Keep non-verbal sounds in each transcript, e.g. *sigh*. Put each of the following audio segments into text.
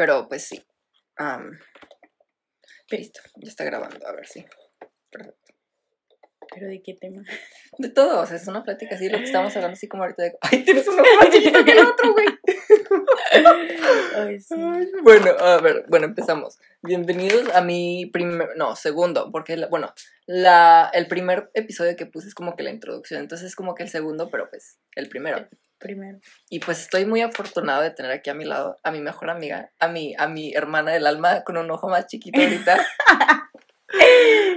Pero pues sí. am, listo, ya está grabando, a ver si. Perfecto. ¿Pero de qué tema? *laughs* De todo, o sea, es una plática así, lo que estamos hablando así como ahorita de. *laughs* ¡Ay, *laughs* tienes uno más chiquito que el otro, güey! Ay, sí. Ay, Bueno, a ver, bueno, empezamos. Bienvenidos a mi primer, no, segundo, porque, la- bueno, la, el primer episodio que puse es como que la introducción, entonces es como que el segundo, pero pues el primero. Primero. Y pues estoy muy afortunado de tener aquí a mi lado a mi mejor amiga, a mi, a mi hermana del alma con un ojo más chiquito ahorita. *laughs*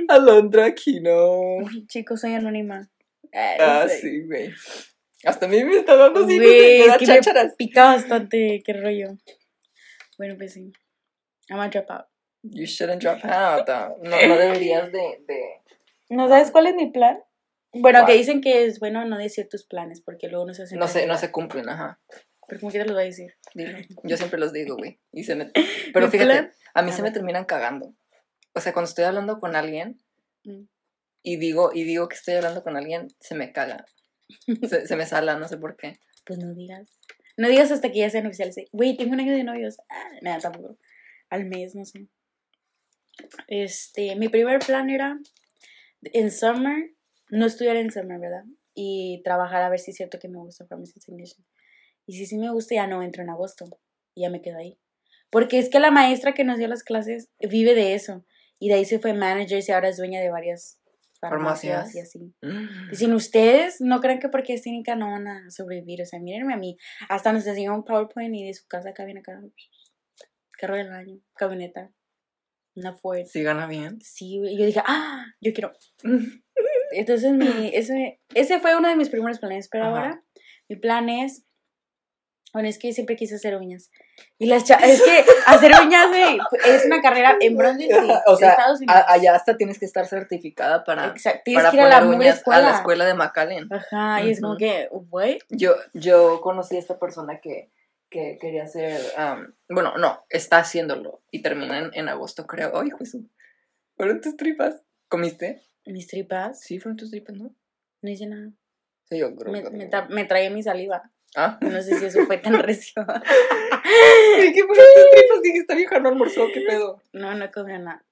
Alondra Aquino. Chicos, soy anónima. Ah, sí. sí, güey. Hasta a mí me está dando así, me da chácharas. pica bastante, qué rollo. Bueno, pues sí. I'm a dropout. You shouldn't drop out. ah. No, no deberías de, de... ¿No sabes cuál es mi plan? Bueno, que dicen que es bueno no decir tus planes porque luego no se hacen. No se, no se cumplen, ajá. Pero como que te los voy a decir. Dilo. Yo siempre los digo, güey. Y se me... *laughs* Pero fíjate, plan- a mí A se me terminan cagando. O sea, cuando estoy hablando con alguien Mm. y digo, y digo que estoy hablando con alguien, se me caga. *laughs* Se, se me sala, no sé por qué. Pues no digas. No digas hasta que ya sean oficiales. Güey, tengo un año de novios. Ah, nada, tampoco. Al mes, no sé. Este, mi primer plan era en summer, no estudiar en summer, ¿verdad? Y trabajar a ver si es cierto que me gusta Pharmacy Technician. Y si sí me gusta, ya no entro en agosto. Y ya me quedo ahí. Porque es que la maestra que nos dio las clases vive de eso. Y de ahí se fue manager y ahora es dueña de varias farmacias, Farmacias. y así. Mm. Y sin ustedes, no crean que porque es clínica no van a sobrevivir. O sea, mírenme a mí. Hasta nos enseñó un PowerPoint y de su casa acá viene acá. Carro del año, camioneta, una Ford. Sí gana bien. Sí, y yo dije, ah, yo quiero. *laughs* Entonces, mi, *clears throat* ese, ese fue uno de mis primeros planes. Pero Ajá. ahora, mi plan es. Bueno, es que yo siempre quise hacer uñas. Y las Es que *laughs* hacer uñas, güey, es una carrera en Bronzeville, sí, *laughs* o sea, Estados Unidos. allá hasta tienes que estar certificada para, Exacto, tienes para que ir a la uñas escuela. a la escuela de McAllen. Ajá, y es como que, güey. Yo, yo conocí a esta persona que, que quería hacer, bueno, no, está haciéndolo y termina en, en agosto, creo. Ay, Jesús. ¿Fueron tus tripas? ¿Comiste? Mis tripas, Sí, fueron tus tripas, ¿no? no hice nada. Sí, yo creo Me, que me, tra- me traía mi saliva. Ah. No sé si eso fue tan *laughs* recio. ¿Y qué fueron tus tripas? Dije, esta vieja no almorzó, ¿qué pedo? No, no comí nada.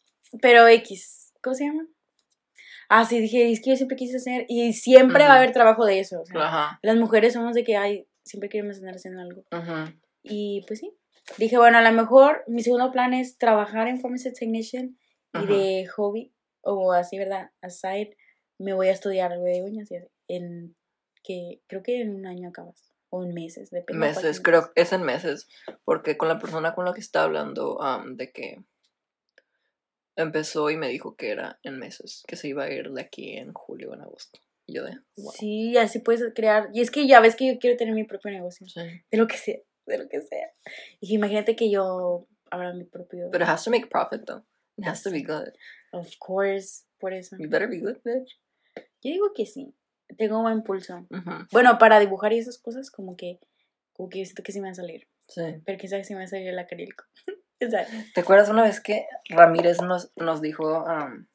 Pero X, ¿cómo se llama? Ah, sí, dije, es que yo siempre quise hacer. Y siempre va a haber trabajo de eso. o sea, las mujeres somos de que, ay, siempre queremos andar haciendo algo. Ajá. Y pues sí. Dije, bueno, a lo mejor mi segundo plan es trabajar en Pharmacy Technician y de hobby, o así, ¿verdad? Aside, me voy a estudiar algo de uñas. y así, En que creo que en un año acabas. O en meses, depende. de Meses, cuánto creo que es en meses. Porque con la persona con la que está hablando, am, de que empezó y me dijo que era en meses, que se iba a ir de aquí en julio o en agosto. Y yo de, wow. Sí, así puedes crear. Y es que ya ves que yo quiero tener mi propio negocio. Sí. De lo que sea, de lo que sea. Y imagínate que yo abra mi propio. But it has to make profit though. It has to be good. Of course, por eso. You better be good, bitch. Yo digo que sí. Tengo buen pulso. Bueno, para dibujar y esas cosas, como que. Como que yo siento que sí me va a salir. Sí. Pero sabe si me va a salir el acrílico. *laughs* ¿Te acuerdas una vez que Ramírez nos, nos dijo am,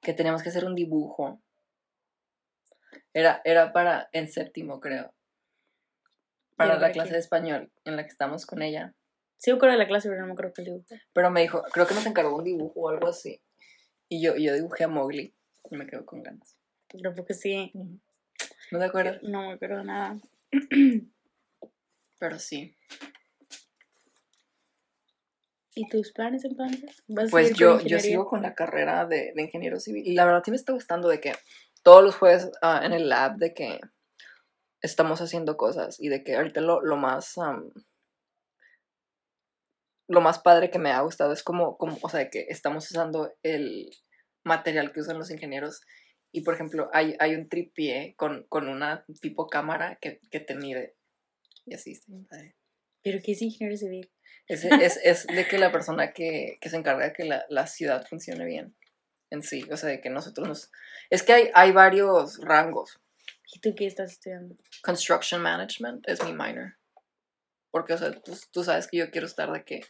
que teníamos que hacer un dibujo? Era, era para en séptimo, creo. Para ¿Pero la clase de español en la que estamos con ella. Sí, me acuerdo de la clase, pero no me acuerdo que el dibujo. Pero me dijo, creo que nos encargó un dibujo o algo así. Y yo, yo dibujé a Mowgli. Y me quedo con ganas. Pero porque sí. ¿No te acuerdas? No me acuerdo nada. Pero sí. ¿Y tus planes entonces? ¿Vas a Pues yo, yo sigo con la carrera de, de ingeniero civil. Y la verdad sí me está gustando de que todos los jueves ah, en el lab de que estamos haciendo cosas. Y de que ahorita lo, lo más... lo más padre que me ha gustado es como, como, o sea, que estamos usando el material que usan los ingenieros. Y por ejemplo, hay, hay un tripié con, con una tipo cámara que, que te mide. Y así está bien padre. ¿Pero qué es ingeniero civil? Es, es, es de que la persona que, que se encarga de que la, la ciudad funcione bien en sí. O sea, de que nosotros nos... Es que hay, hay varios rangos. ¿Y tú qué estás estudiando? Construction Management es mi minor. Porque, o sea, tú, tú sabes que yo quiero estar de que...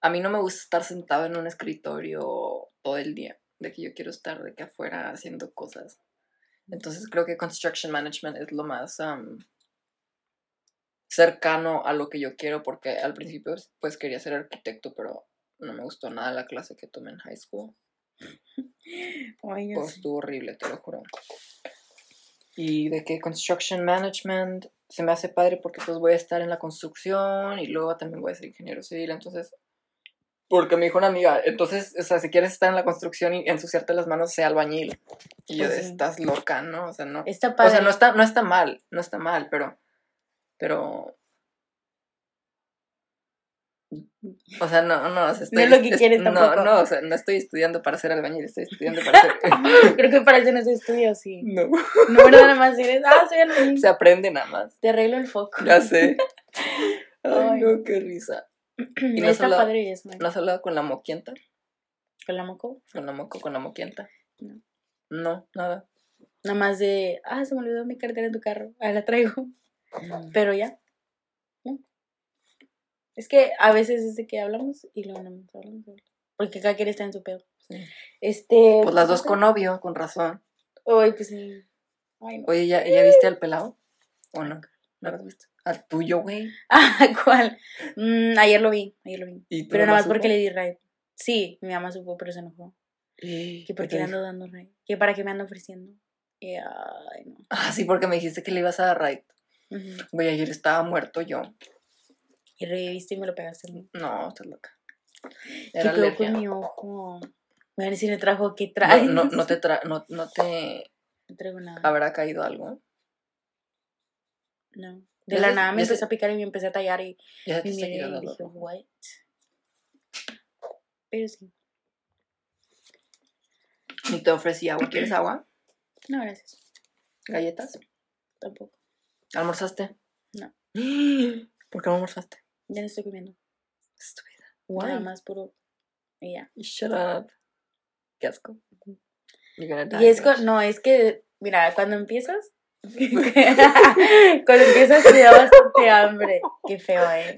A mí no me gusta estar sentado en un escritorio todo el día. De que yo quiero estar de que afuera haciendo cosas. Entonces creo que Construction Management es lo más... am, cercano a lo que yo quiero, porque al principio pues quería ser arquitecto, pero no me gustó nada la clase que tomé en high school. *laughs* Ay, ya Pues estuvo horrible, te lo juro. Y de que construction management se me hace padre porque pues voy a estar en la construcción y luego también voy a ser ingeniero civil, entonces... Porque me dijo una amiga, entonces, o sea, si quieres estar en la construcción y ensuciarte las manos, sea albañil. Y yo, Pues sí. estás loca, ¿no? O sea, no. Está padre. O sea, no está, no está mal, no está mal, pero... Pero... O sea, no, no, o sea, estoy, es lo que es- quieres no, tampoco. No, o sea, no estoy estudiando para ser albañil, estoy estudiando para ser... *laughs* *laughs* Creo que para eso no se estudia, sí. no. No, no, nada más eres, ah, soy albañil. Se aprende nada más. Te arreglo el foco. Ya sé. *laughs* Ay, Ay. no, qué risa. Y *clears throat* no Está hablado- padre eso. ¿No has hablado con la moquienta? Con la moco. ¿Con la moco, con la moquienta? No. No, nada. Nada más de, ah, se me olvidó mi cartera en tu carro. Ah, la traigo. Pero ya. ¿no? Es que a veces es de que hablamos y luego no nos hablamos. Porque cada quien está en su pedo. Sí. Este. Pues las dos con novio, con razón. Ay, pues sí. Ay, no. Oye, ¿ya, ¿ya viste al pelado? ¿O no? ¿No lo has visto? Al tuyo, güey. *laughs* Ah, ¿cuál? Mm, ayer lo vi, ayer lo vi. ¿Y Pero nada más supo? porque le di raid. Sí, mi mamá supo, pero se enojó. ¿Qué Que por qué le ando dando raid. Que para qué me ando ofreciendo. Y, ay, no. Ah, sí, porque me dijiste que le ibas a dar. Ujú. Güey, ayer estaba muerto yo. Y reviviste y me lo pegaste. No, estás loca. ¿Qué Era alergia. con mi ojo? Me van a decir que No, traes. no, no te *laughs* tra no, no te No traigo nada. habrá caído algo. No. De la nada me sé- empezó a picar y me empecé a tallar y, Ya te y está miré y dije, what? Pero sí. Y te ofrecí agua. ¿Quieres *clears throat* agua? No, gracias. ¿Galletas? Tampoco. ¿Almorzaste? No. *gasps* ¿Por qué no almorzaste? Ya no estoy comiendo. Estúpida. Nada más puro. Y ya. Shut up. Qué asco. Y es no, es que, mira, cuando empiezas, *laughs* cuando empiezas te da bastante hambre. Qué feo, eh.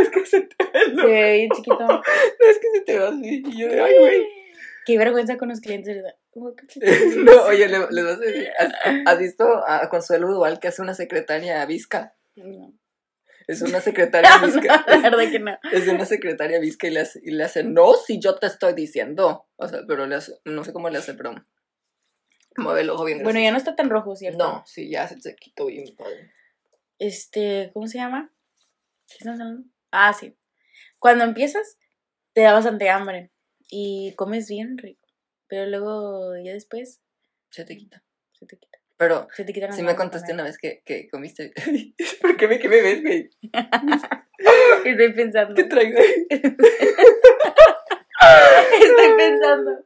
es que se te ve, no, Se ve bien chiquito. *laughs* no, es que se te va así. Y yo de, ay, güey. Qué vergüenza con los clientes. ¿verdad? *laughs* No, oye, le, les vas a decir, ¿has, has visto a Consuelo Duval que hace una secretaria visca? No, Es una secretaria no, visca. la verdad que no. Es una secretaria visca y le hace, y le hace, no, si yo te estoy diciendo. O sea, pero le hace, no sé cómo le hace, pero mueve el ojo bien Bueno, ya no está tan rojo, ¿cierto? No, sí, ya se, se quitó bien padre. Este, ¿cómo se llama? ¿Qué estamos hablando? Ah, sí. Cuando empiezas, te da bastante hambre y comes bien rico. Pero luego, ya después, Se te quita. se te quita. Pero Se te quitan sí me contaste una vez que, que comiste. *laughs* ¿Por qué me, qué me ves, güey? *laughs* Estoy pensando. ¿Qué traigo ahí? *laughs* Estoy pensando.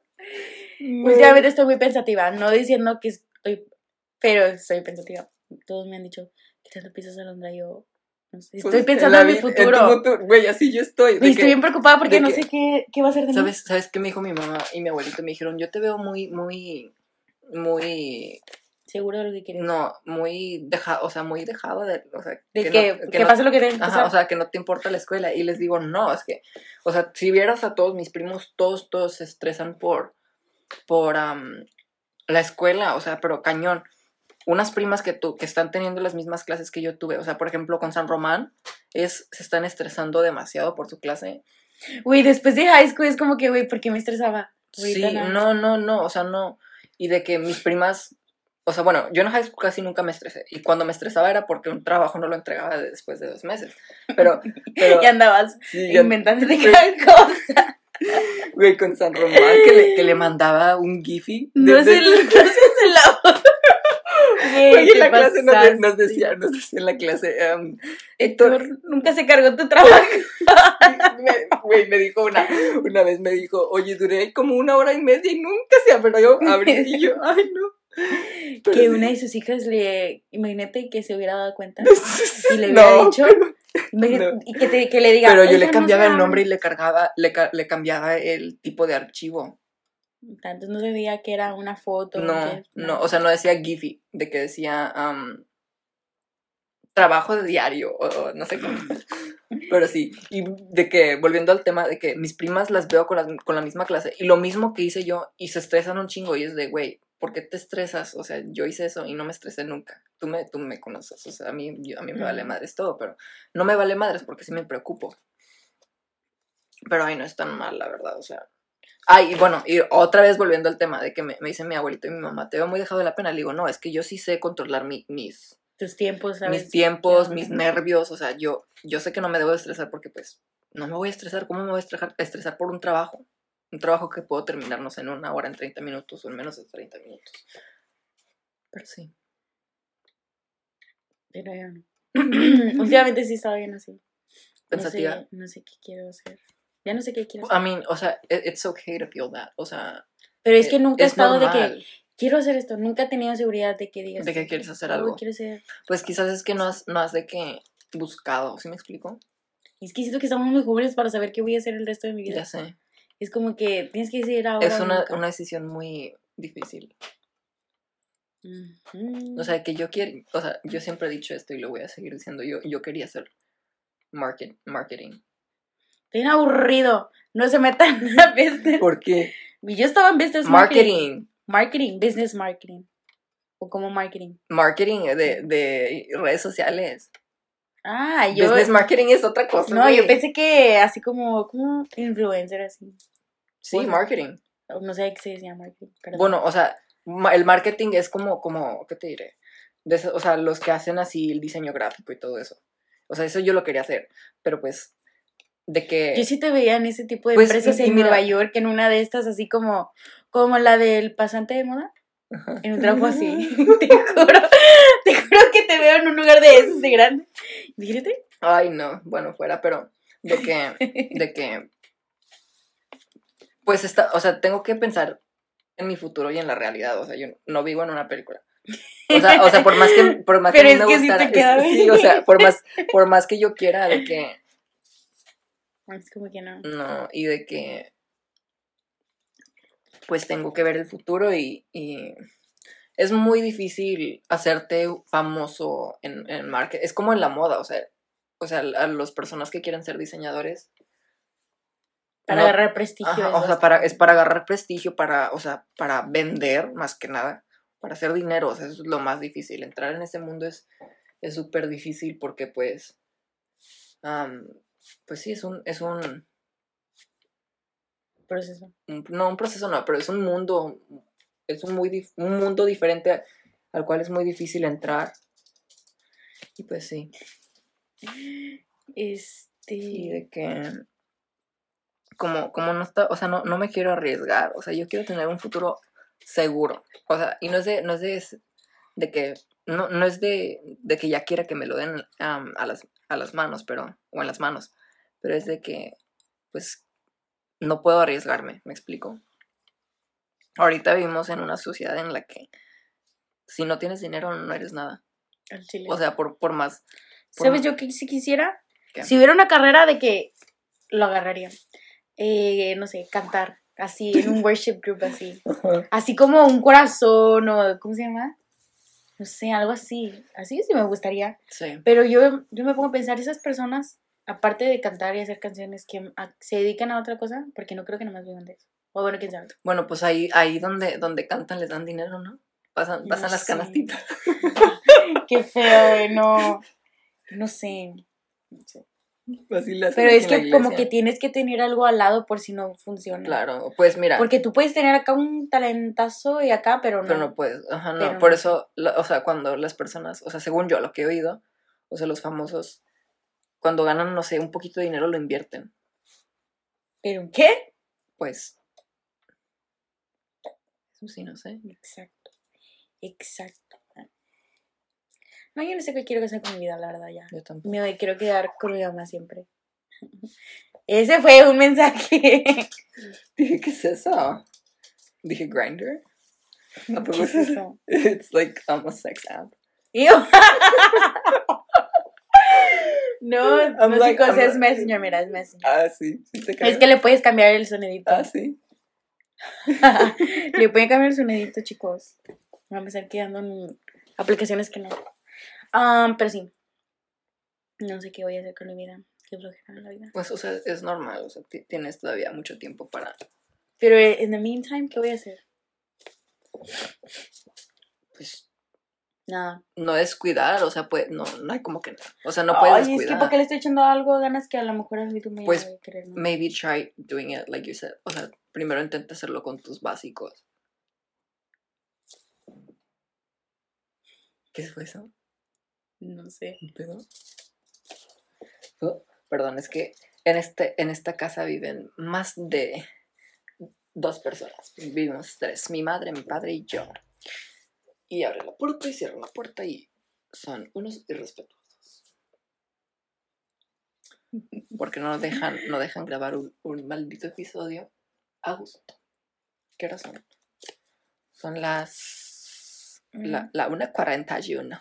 Últimamente estoy muy pensativa. No diciendo que estoy. Pero estoy pensativa. Todos me han dicho, ¿qué tanto piensas Alondra? Yo. No sé. Pues, Estoy pensando la en mi futuro. tu futuro. Güey, así yo estoy. de Güey, estoy que- bien preocupada porque no que- sé qué, qué va a ser de mí. ¿Sabes, ¿Sabes qué me dijo mi mamá y mi abuelito? Me dijeron, yo te veo muy, muy, muy, Seguro de lo que quieres. no, muy dejado, o sea, muy dejado de, o sea, De que que, no- que no- pase lo que tenga que o sea, que no te importa la escuela. Y les digo, no, es que, o sea, si vieras a todos mis primos, todos, todos se estresan por, por am, la escuela, o sea, pero cañón. Unas primas que tú, que están teniendo las mismas clases que yo tuve, o sea, por ejemplo, con San Román, es, se están estresando demasiado por su clase. Güey, después de high school es como que, güey, ¿por qué me estresaba? Sí, Ahorita no, no, no, o sea, no. Y de que mis primas, o sea, bueno, yo en high school casi nunca me estresé. Y cuando me estresaba era porque un trabajo no lo entregaba después de dos meses. Pero, *laughs* pero Y andabas sí, inventándote *laughs* *laughs* cada cosa. Güey, con San Román, que le, que le mandaba un gify. No es el, no es el lado. Güey, en la clase nos, decía, nos decía en la clase, em, Héctor, nunca se cargó tu trabajo. *laughs* güey, me dijo una, una vez, me dijo, oye, duré como una hora y media y nunca se abrió, abrí y yo, *laughs* ay, no. *laughs* Pero que sí. una de sus hijas le. Imagínate que se hubiera dado cuenta. *laughs* Y le No, hubiera dicho. pero- imagínate- no. Y que, te- que le diga. Pero yo le "Oiga, cambiaba no el nombre y sabe". le cargaba, le, le cambiaba el tipo de archivo. Entonces no sabía que era una foto. No, que- no, o sea, no decía Giphy, de que decía am, trabajo de diario, o, o no sé cómo. *laughs* Pero sí, y de que, volviendo al tema de que mis primas las veo con, las- con la misma clase, y lo mismo que hice yo, y se estresan un chingo, y es de, güey, ¿por qué te estresas? O sea, yo hice eso y no me estresé nunca. Tú me, tú me conoces, o sea, a mí, yo- a mí me vale madres todo, pero no me vale madres porque sí me preocupo. Pero ay, no es tan mal, la verdad, o sea. Ay, y bueno, y otra vez volviendo al tema de que me, me dice mi abuelito y mi mamá, te veo muy dejado de la pena. Le digo, no, es que yo sí sé controlar mi- mis, Tus tiempos, ¿sabes? mis tiempos, mis nervios, o sea, yo, yo sé que no me debo de estresar porque pues no me voy a estresar, ¿cómo me voy a estresar, estresar por un trabajo? Un trabajo que puedo terminar, no sé, en una hora, en 30 minutos o en menos de 30 minutos. Pero sí. Pero yo no. *clears throat* Últimamente sí estaba bien así. No Pensativa. sé, no sé qué quiero hacer. Ya no sé qué quiero I hacer. mean, o sea, it- it's okay to feel that, o sea, Pero es que nunca he es estado de normal. que quiero hacer esto. Nunca he tenido seguridad de que digas. De que quieres hacer "Oh, algo. quiero hacer. Pues quizás es que no has, no has de que buscado, ¿sí me explico? Es que siento que estamos muy jóvenes para saber qué voy a hacer el resto de mi vida. Ya sé. Es como que tienes que decir ahora. Es una, una decisión muy difícil. O sea, que yo quiero, o sea, yo siempre he dicho esto y lo voy a seguir diciendo. Yo, yo quería hacer market, marketing. Bien aburrido. No se metan *laughs* a business. ¿Por qué? Yo estaba en business marketing. Marketing. Marketing, business marketing. O como marketing. Marketing de, de redes sociales. Ah, yo. Business marketing es otra cosa. No, güey. yo pensé que así como, como influencer así. Sí, bueno. marketing. No sé qué se decía marketing. perdón. Bueno, o sea, el marketing es como, como, ¿qué te diré? De o sea, los que hacen así el diseño gráfico y todo eso. O sea, eso yo lo quería hacer. Pero pues, de que... Yo sí te veía en ese tipo de Pues, empresas en mira- Nueva York, en una de estas, así como, como la del pasante de moda. En un trabajo así. *laughs* *laughs* te juro, te juro que te veo en un lugar de esos de grande. Fíjate. Ay, no, bueno, fuera, pero de que, de que, pues está, o sea, tengo que pensar en mi futuro y en la realidad, o sea, yo no vivo en una película. O sea, o sea, por más que, por más *laughs* Pero que es me sí te gustara, queda es- bien. sí, o sea, por más, *laughs* por más que yo quiera de que, Es como que no. no, y de que, pues tengo que ver el futuro y, y es muy difícil hacerte famoso en, en marketing, es como en la moda, o sea, o sea, a las personas que quieren ser diseñadores, Para no- agarrar prestigio. Ajá, es o sea, para, es para agarrar prestigio, para, o sea, para vender más que nada, para hacer dinero, o sea, eso es lo más difícil. Entrar en ese mundo es es súper difícil porque pues, pues sí, es un, es un, Proceso. un- no un proceso, no, pero es un mundo, es un, muy, dif- un mundo diferente al cual es muy difícil entrar. Y pues sí, Este. y de que, como, como no está, o sea, no, no me quiero arriesgar, o sea, yo quiero tener un futuro seguro, o sea, y no es de, no es de, de que, no, no es de, de que ya quiera que me lo den a, las, a las manos, pero, o en las manos, pero es de que, pues, no puedo arriesgarme, me explico. Ahorita vivimos en una sociedad en la que si no tienes dinero no eres nada. chile. O sea, por, por más... por ¿Sabes más- yo que si quisiera? ¿Qué? Si hubiera una carrera de que lo agarraría. Eh, no sé, cantar. Así, en un *laughs* worship group así. Ajá. Así como un corazón o. ¿Cómo se llama? No sé, algo así. Así sí me gustaría. Sí. Pero yo, yo me pongo a pensar, esas personas, aparte de cantar y hacer canciones, que a- se dedican a otra cosa, porque no creo que nomás vivan de eso. O bueno, quién sabe. Bueno, pues ahí, ahí donde, donde cantan les dan dinero, ¿no? Pasan, No pasan las sé. canastitas. *laughs* Qué feo, eh, no. No sé. *laughs* no sé. Así Pero es que como que tienes que tener algo al lado por si no funciona. Claro, pues mira, Porque tú puedes tener acá un talentazo y acá, pero no. pero no puedes. Ajá, no. Por no. eso, o sea, cuando las personas, o sea, según yo, lo que he oído, o sea, los famosos, cuando ganan, no sé, un poquito de dinero lo invierten. ¿Pero en qué? Pues. Eso sí, no sé. Exacto. Exacto. No, yo no sé qué quiero hacer con mi vida, la verdad, ya. Yo tampoco. Me quiero quedar con mi mamá siempre. *laughs* Ese fue un mensaje. *laughs* Dije, ¿qué es eso? Dije, Grinder. ¿A *laughs* poco ¿Qué es eso? It's like um, a sex app. No, I'm no like- chicos, I'm es Messenger, mira, es Messenger. Ah, sí. sí te Es que le puedes cambiar el sonidito. Ah, sí. le pueden cambiar el sonidito, chicos. Van a empezar quedando en aplicaciones que no. Ah, pero sí. No sé qué voy a hacer con mi vida. Qué flojera la vida. Pues, o sea, es normal. O sea, ti- tienes todavía mucho tiempo para. Pero en the meantime, ¿qué voy a hacer? pues Nada. no descuidar, o sea, pues no, no hay como que, o sea, no puedes Ay, es que descuidar. porque le estoy echando algo ganas que a lo mejor a mí tú me Pues, querer, ¿no? Maybe try doing it like you said. O sea, primero intenta hacerlo con tus básicos. ¿Qué fue eso? No sé. ¿Un pedo? Oh, perdón, es que en, este, en esta casa viven más de dos personas. Vivimos tres, mi madre, mi padre y yo. Y abren la puerta y cierran la puerta y son unos irrespetuosos. Porque no dejan, no dejan grabar un, un maldito episodio a gusto. ¿Qué hora son? Son las... La, la 1.41.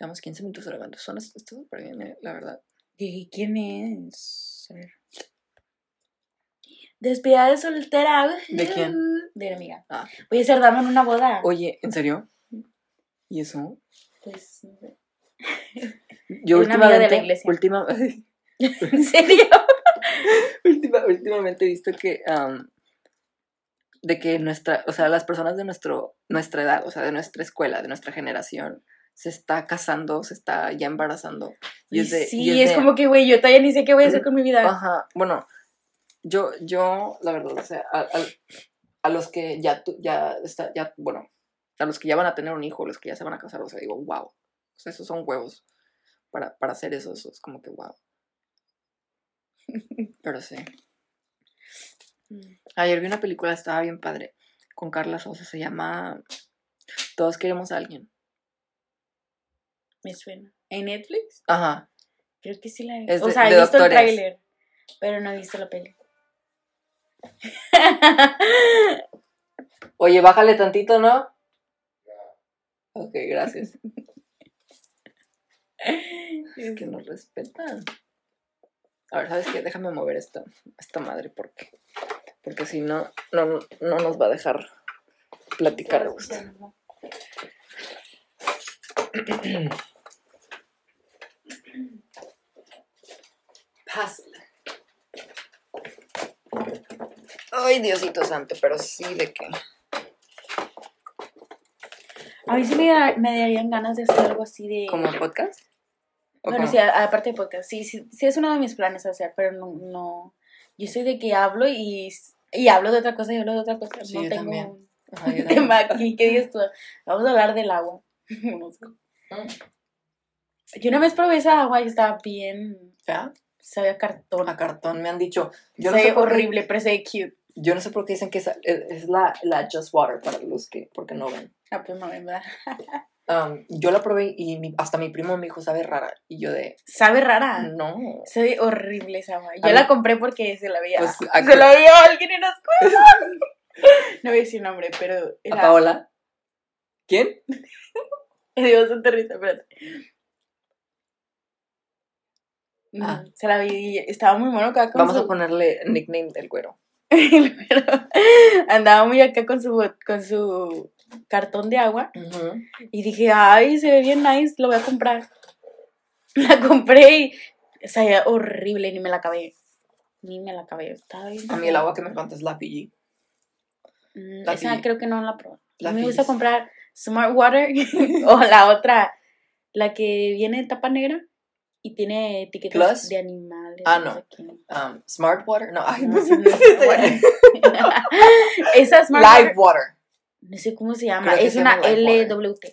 Llevamos 15 minutos grabando. Son esto súper bien, eh, la verdad. ¿Y quién es? A ver. Despedida de soltera. ¿De quién? De una amiga. Ah. Voy a hacer dama en una boda. Oye, ¿en serio? ¿Y eso? Pues. *laughs* Yo Es una amiga de la últimamente, iglesia. última, *laughs* ¿En serio? *laughs* última- últimamente he visto que de que nuestra, o sea, las personas de nuestro, nuestra edad, o sea, de nuestra escuela, de nuestra generación, se está casando, se está ya embarazando. Y es de- sí, y es, de- como que, güey, yo todavía ni sé qué voy a hacer con mi vida. Ajá, bueno, yo, yo, la verdad, o sea, a, a- a los que ya, ya, está, ya, bueno, a los que ya van a tener un hijo, los que ya se van a casar, o sea, digo, wow, o sea, esos son huevos para, para hacer eso, eso es como que wow. *laughs* Pero sí. Ayer vi una película, estaba bien padre, con Carla Sosa, se llama Todos queremos a alguien. Me suena. ¿En Netflix? Ajá, Creo que sí la he Es O sea, de he visto el doctores. tráiler, pero no he visto la peli. Oye, bájale tantito, ¿no? Ok, gracias. Es que nos respetan. A ver, ¿sabes qué? Déjame mover esta, esta madre porque, porque si no, no, no nos va a dejar platicar a gusto. *clears throat* Pásala. Ay, Diosito santo, pero sí de que. A mí sí me, da- me darían ganas de hacer algo así de... ¿Como podcast? ¿O Bueno, cómo? sí, a- aparte de podcast, sí, sí, sí es uno de mis planes hacer, pero no, no, yo soy de que hablo y, y hablo de otra cosa y hablo de otra cosa, Sí, no yo tengo también. un Ajá, yo *laughs* tema aquí, ¿qué dices tú? Vamos a hablar del agua, *laughs* no sé. Yo una vez probé esa agua y estaba bien, ¿Ya? sabía cartón, A cartón me han dicho. Yo no, sabía sé por qué, horrible, pero se ve cute. yo no sé por qué dicen que es, es la, la Just Water para los que, porque no ven. Ah, pues no, ¿verdad? *laughs* Um, yo la probé y mi- hasta mi primo me dijo, sabe rara. Y yo de, Sabe rara. no. Se ve horrible esa agua. Yo A la compré porque se la veía. Pues, *laughs* se la vio alguien en la escuela. *laughs* no voy a decir nombre, pero ¿A. Paola? ¿Quién? Me dio bastante risa, espérate. Mm, Ah. Se la vi y estaba muy mono acá con Vamos su... a ponerle nickname del güero. *laughs* pero andaba muy acá con su, con su cartón de agua y dije, ay, se ve bien nice, lo voy a comprar. *laughs* La compré y sabía horrible, ni me la acabé. Ni me la acabé. Estaba bien A mí el agua que me encanta es la PG. Mm, La esa creo que no la probé. La A mí me gusta comprar Smart Water *laughs* o la otra, la que viene en tapa negra y tiene etiquetas Plus. de animales. Ah, no. Um, Smart Water. No, ay, No, sé. no. *laughs* Esa Smart Live Water, Water. no sé cómo se llama, Creo es una LWT.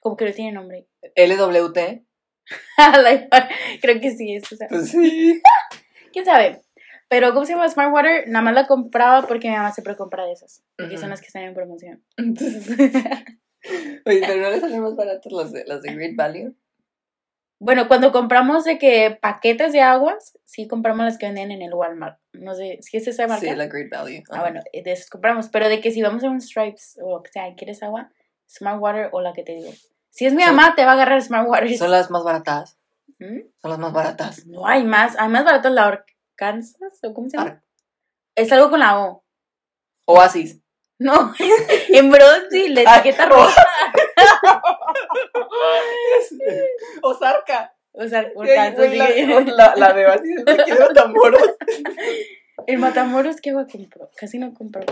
Como que no tiene nombre. LWT. *laughs* Creo que sí, es esa. Pues sí. *laughs* ¿Quién sabe? Pero, ¿cómo se llama Smart Water? Nada más la compraba porque mi mamá siempre compra de esas. Porque son las que están en promoción. Oye, pero no les salen más baratos las de, las de Great Value. Bueno, cuando compramos de que paquetes de aguas, sí compramos las que venden en el Walmart. No sé, si es esa marca. Sí, la Great Value. Ah, bueno, de esas compramos. Pero de que si vamos a un Stripes o lo que sea, ¿quieres agua? Smart Water o la que te digo. Si es mi mamá, te va a agarrar Smart Water. Son las más baratas. ¿Mm? Son las más baratas. No hay más. Hay más baratas la Arkansas o cómo se llama. Ar- Es algo con la O. Oasis. No, *laughs* en Broadway, la Ay, etiqueta roja. *laughs* *laughs* Osarca. O sea, por Güey, tanto, güey, sí. la, *laughs* la, la de es de Matamoros. *laughs* El Matamoros, ¿qué agua compró? Casi no compró.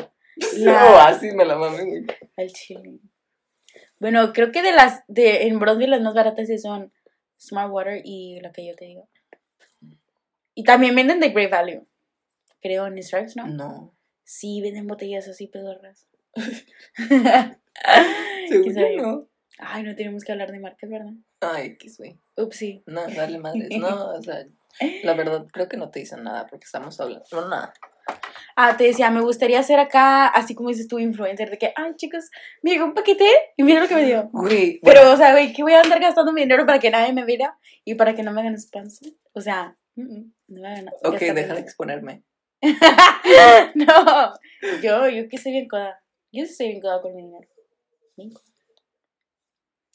No, así me la mamé. Al chile. Bueno, creo que de las, de, en Brownsville las más baratas son Smart Water y la que yo te digo. Y también venden de Great Value. Creo en Stripes, ¿no? No. Sí, venden botellas así pedorras. Según ¿Quién yo sabe? no. Ay, no tenemos que hablar de marcas, ¿verdad? Ay, qué güey. Upsi. No, dale madres. No, *laughs* o sea, la verdad creo que no te dicen nada porque estamos hablando. No, nada. Ah, te decía, me gustaría ser acá, así como dices tú, influencer, de que, ay, chicos, me llegó un paquete y mira lo que me dio. Güey, Pero, bueno, o sea, güey, que voy a andar gastando mi dinero para que nadie me vea y para que no me hagan sponsor. O sea, mm, mm, no me hagan ok, deja de dinero. exponerme. *laughs* no, yo, yo que soy bien coda. Yo sí soy bien coda con mi dinero. Bien coda.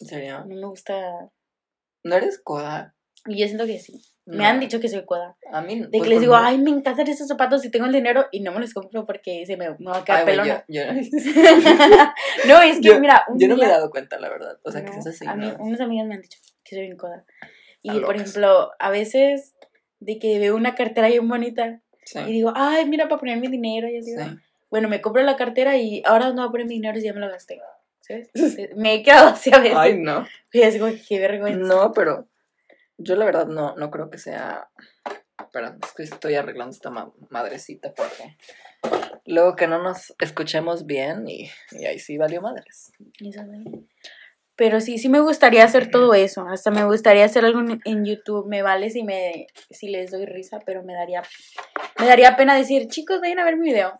¿En serio? No me gusta. ¿No eres coda? Y yo siento que sí. Me No. han dicho que soy coda. A mí. De pues, que les por digo, ay, me encantan esos zapatos y tengo el dinero y no me los compro porque se me, me va a Ay, quedar güey, pelona. yo, yo, *laughs* no, es que, Yo- mira, un yo no me he dado cuenta, la verdad. O sea, que No, es así. a mí, ¿no? unas amigas me han dicho que soy bien coda. Y, por locas. ejemplo, a veces de que veo una cartera bien bonita y digo, ay, mira, para poner mi dinero y así. sí. ¿no? Bueno, me compro la cartera y ahora no voy a poner mi dinero si ya me lo gasté. ¿Sabes? *laughs* me he quedado así a veces. Ay, no. Y es como, qué vergüenza. No, pero yo la verdad no, no creo que sea. Espera, es que estoy arreglando esta ma- madrecita porque luego que no nos escuchemos bien y, y ahí sí valió madres. Pero sí, sí me gustaría hacer todo eso. Hasta me gustaría hacer algo en- en YouTube. Me vale si me si les doy risa, pero me daría me daría pena decir, chicos, vayan a ver mi video.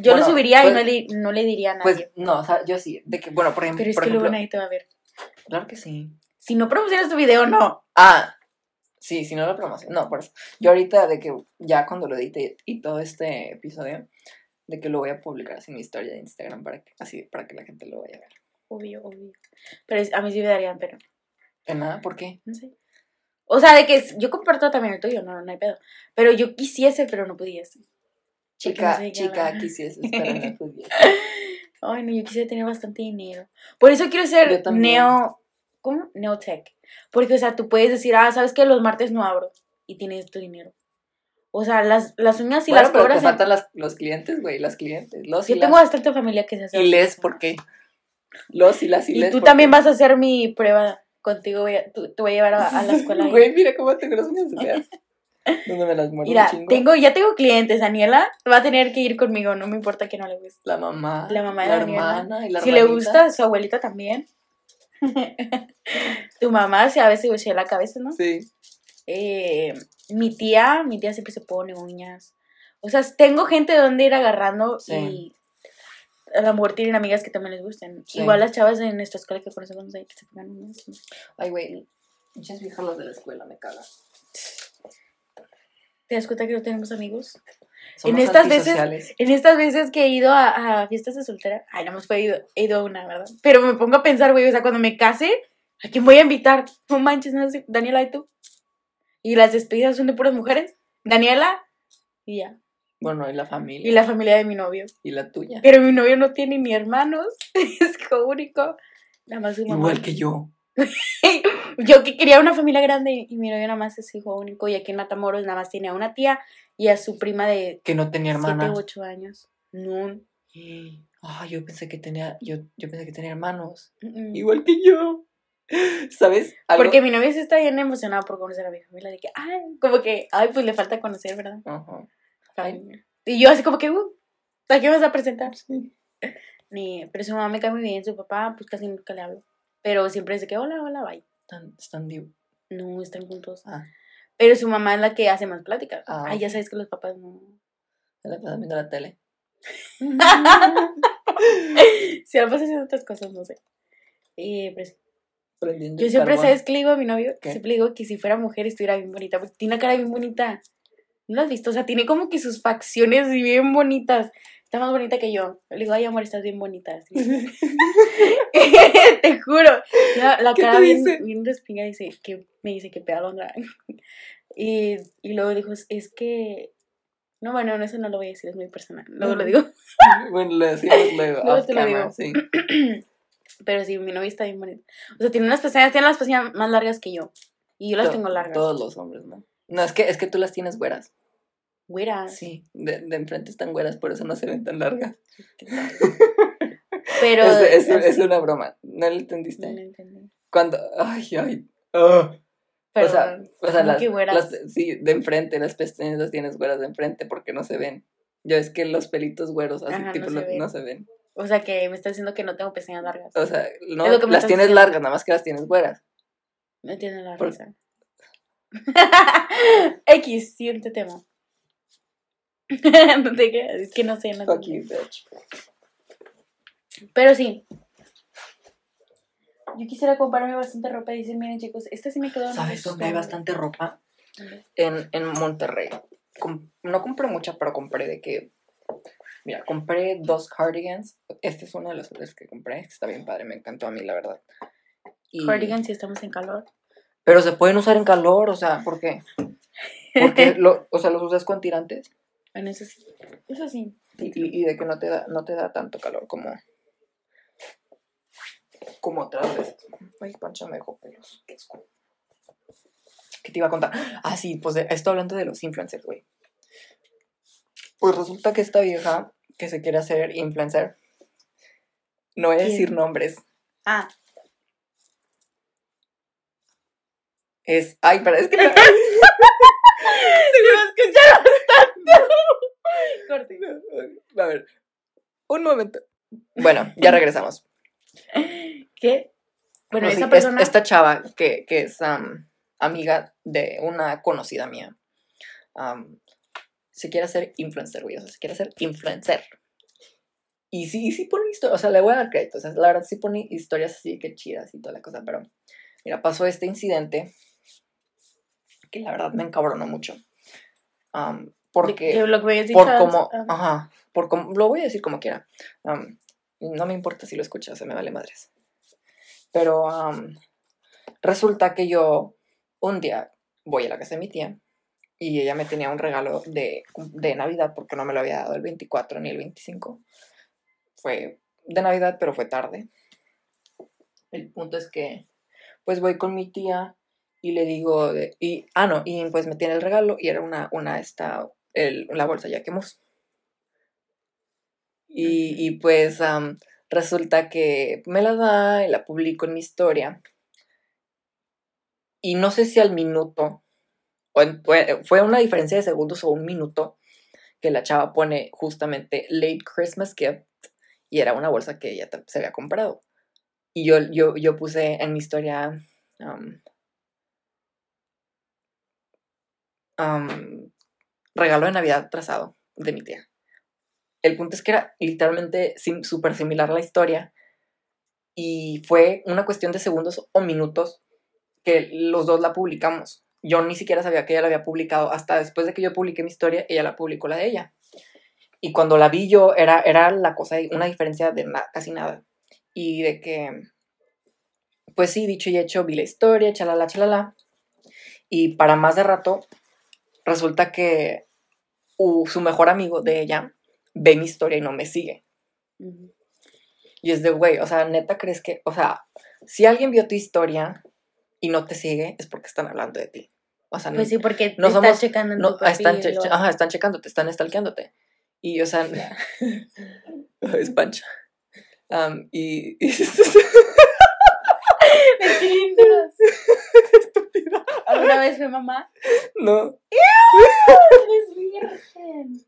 Yo lo subiría pues- y no le, no le diría a nadie. Pues no, o sea, yo sí. De que, bueno, por ejemplo. pero es por que luego nadie te va a ver. Claro que sí. Si no promocionas tu video, no. Ah, sí, si no lo promociono. No, por eso. Yo ahorita de que ya cuando lo edite y todo este episodio, de que lo voy a publicar así en mi historia de Instagram para que, así, para que la gente lo vaya a ver. Obvio, obvio. Pero a mí sí me darían pena. ¿En nada? ¿Por qué? No sé. O sea, de que yo comparto también el tuyo, no, no hay pedo. Pero yo quisiese, pero no pudiese. Chica, no chica, pero no pudiese. Ay, no, yo quisiera tener bastante dinero. Por eso quiero ser neo. ¿Cómo? Neotech. Porque, o sea, tú puedes decir, ah, ¿sabes qué? Los martes no abro. Y tienes tu dinero. O sea, las, las uñas y bueno, las pero cobras. te en- las, los clientes, güey, las clientes. Los y Yo tengo las. bastante familia que se hace. Y les, ¿por qué? Los y las y, Y les. tú ¿por también qué? vas a hacer mi prueba contigo. Voy a, tú- te voy a llevar a, a la *laughs* escuela. Güey, mira cómo tengo las uñas ¿Dónde me las muero Mira, un chingo? tengo, ya tengo clientes. Daniela va a tener que ir conmigo. No me importa que no le guste. La mamá. La mamá de la Daniela. hermana y la Si le gusta, su abuelita también. *laughs* tu mamá, si a veces se la cabeza, ¿no? Sí. Eh, mi tía, mi tía siempre se pone uñas. O sea, tengo gente de donde ir agarrando Sí. y a lo mejor tienen amigas que también les gustan. Sí. Igual las chavas de nuestra escuela que conocemos ahí que se pongan uñas. Ay, güey. Muchas viejas de la escuela me cagan. ¿Te das cuenta que no tenemos amigos? Somos En estas veces-. En estas veces que he ido a, a fiestas de soltera, ay, no más fue ido, he ido a una, ¿verdad? Pero me pongo a pensar, güey, o sea, cuando me case, ¿a quién voy a invitar? No manches, no sé, Daniela y tú. Y las despedidas son de puras mujeres. Daniela y ya. Bueno, y la familia. Y la familia de mi novio. Y la tuya. Pero mi novio no tiene ni hermanos, *laughs* es hijo único. Nada más su mamá. Igual que yo. *laughs* Yo que quería una familia grande y mi novio nada más es hijo único. Y aquí en Matamoros nada más tiene a una tía y a su prima de Que no tenía 7 hermana. u 8 años. No. Ah, yo pensé que tenía, yo, yo pensé que tenía hermanos. mm, mm. Igual que yo. ¿Sabes? Algo- Porque mi novio sí está bien emocionado por conocer a mi familia. De que, ay, como que, ay, pues le falta conocer, ¿verdad? Ajá. Familia. Y yo así como que, uh, ¿a qué vas a presentar? Ni, pero su mamá me cae muy bien, su papá, pues casi nunca le hablo. Pero siempre dice que, hola, hola, bye. Están, están div- No, están juntos. Ah, Pero su mamá es la que hace más pláticas. Ah, Ay, ya sabes que los papás no. se la pasan viendo la tele. si ahora pasa haciendo otras cosas, no sé. Eh, pero sí. Yo siempre, carbón. ¿sabes qué le digo a mi novio? ¿Qué? Siempre le digo que si fuera mujer estuviera bien bonita, porque tiene una cara bien bonita. ¿No lo has visto? O sea, tiene como que sus facciones bien bonitas. Está más bonita que yo. Le digo, ay, amor, estás bien bonita. *laughs* *laughs* te juro. La, la ¿Qué cara bien, bien respinga dice que me dice que Londra. *laughs* y, y luego dijo, es que. No, bueno, no, eso no lo voy a decir, es muy personal. Luego lo digo. Bueno, lo decimos luego. Luego te lo digo. sí. *clears throat* Pero sí, mi novia está bien bonita. O sea, tiene unas pestañas, tiene las pestañas más largas que yo. Y yo las tengo largas. Todos los hombres, ¿no? No, es que, es que tú las tienes güeras. Güeras. Sí, de, de enfrente están güeras, por eso no se ven tan largas. *laughs* Pero. es, es- una broma, ¿no lo entendiste? no lo entendí. Cuando, ay, ay, ah. O sea, Perdón. o sea ¿Cómo las, sí, de enfrente, las pestañas las tienes güeras de enfrente porque no se ven. Ya es que los pelitos güeros así Ajá, tipo no se lo- ven. no se ven. O sea, que me estás diciendo que no tengo pestañas largas. O sea, no, las tienes diciendo. largas, nada más que las tienes güeras. No entiendo la Por- risa. *laughs* X, siguiente tema. No te creas, es que no sé, no Fuck you, bitch. Pero sí. Yo quisiera comprarme bastante ropa y dicen, miren chicos, esta sí me quedó. ¿Sabes dónde hay bastante ropa? En, en Monterrey. Com- no compré mucha, pero compré de que. Mira, compré dos cardigans. Este es uno de los otros que compré. Está bien padre, me encantó a mí, la verdad. Y- Cardigan si estamos en calor. Pero se pueden usar en calor, o sea, ¿por qué? Porque, *laughs* lo, o sea, los usas con tirantes Bueno, eso sí. Eso sí. y, y- y de que no te da, no te da tanto calor como. Como otras veces. Ay, Pancha me dejó pelos. Qué asco. ¿Qué te iba a contar? Ah, sí, pues estoy hablando de los influencers, güey. Pues resulta que esta vieja que se quiere hacer influencer. No voy a ¿Quién? decir nombres. Ah, Es. Ay, pero es que. *laughs* se va a escuchar bastante. *laughs* *laughs* Corte. A ver. Un momento. Bueno, ya *laughs* regresamos. ¿Qué? Bueno, esa es- persona. esta chava que, que es am, amiga de una conocida mía. se quiere hacer influencer, güey. O sea, se quiere hacer influencer. Y sí, sí pone historias. O sea, le voy a dar crédito. O sea, la verdad sí pone historias así que chidas y toda la cosa. Pero, mira, pasó este incidente que la verdad me encabronó mucho. Porque que lo que por antes, como, ah, ajá, por como, lo voy a decir como quiera. No me importa si lo escuchas, se me vale madres. Pero resulta que yo un día voy a la casa de mi tía y ella me tenía un regalo de, de Navidad porque no me lo había dado el 24 ni el 25. Fue de Navidad, pero fue tarde. El punto es que, pues voy con mi tía y le digo, de- y, ah, no, y pues me tiene el regalo y era una, una, esta, el, la bolsa ya que hemos. Y, y pues am, resulta que me la da y la publico en mi historia. Y no sé si al minuto, o en- fue, una diferencia de segundos o un minuto, que la chava pone justamente late Christmas gift y era una bolsa que ella se había comprado. Y yo, yo, yo puse en mi historia am, am, regalo de Navidad atrasado de mi tía. El punto es que era literalmente súper similar la historia y fue una cuestión de segundos o minutos que los dos la publicamos. Yo ni siquiera sabía que ella la había publicado. Hasta después de que yo publiqué mi historia, ella la publicó la de ella. Y cuando la vi yo, era, era la cosa, una diferencia de casi nada. Y de que, pues sí, dicho y hecho, vi la historia, chalala, chalala. Y para más de rato, resulta que uh, su mejor amigo de ella ve mi historia y no me sigue. Y es de, güey, o sea, neta crees que, o sea, si alguien vio tu historia y no te sigue, es porque están hablando de ti. O sea, Pues sí, porque no te somos- estás checando en no, tu están, che- o- ajá, están checándote, están stalkeándote. Y, o sea, *laughs* es pancha. Am, y, y. *laughs* *laughs* ¿Alguna vez fue mamá? No. Eres virgen.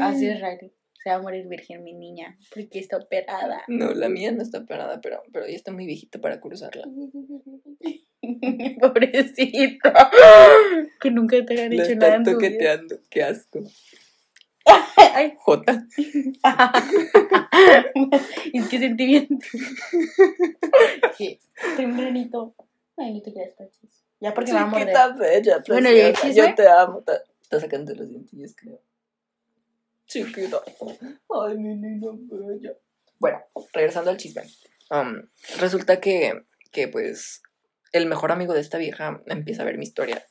Así es, Riley. Se va a morir virgen, mi niña, porque está operada. No, la mía no está operada, pero, pero ella está muy viejita para cruzarla. *laughs* Pobrecito. Que nunca te hayan hecho nada en tu vida. toqueteando, qué asco. Ay. Jota. *laughs* es que sentimiento. *laughs* Tempranito. Ay, no te creas, Pachis. Ya porque me va a morder. Bella, Bueno, ¿y chisme? Yo te amo. Está, está sacando los dientillos, creo. Chiquita. Ay, mi niña bella. Bueno, regresando al chisme. um, resulta que, que, pues, el mejor amigo de esta vieja empieza a ver mi historia.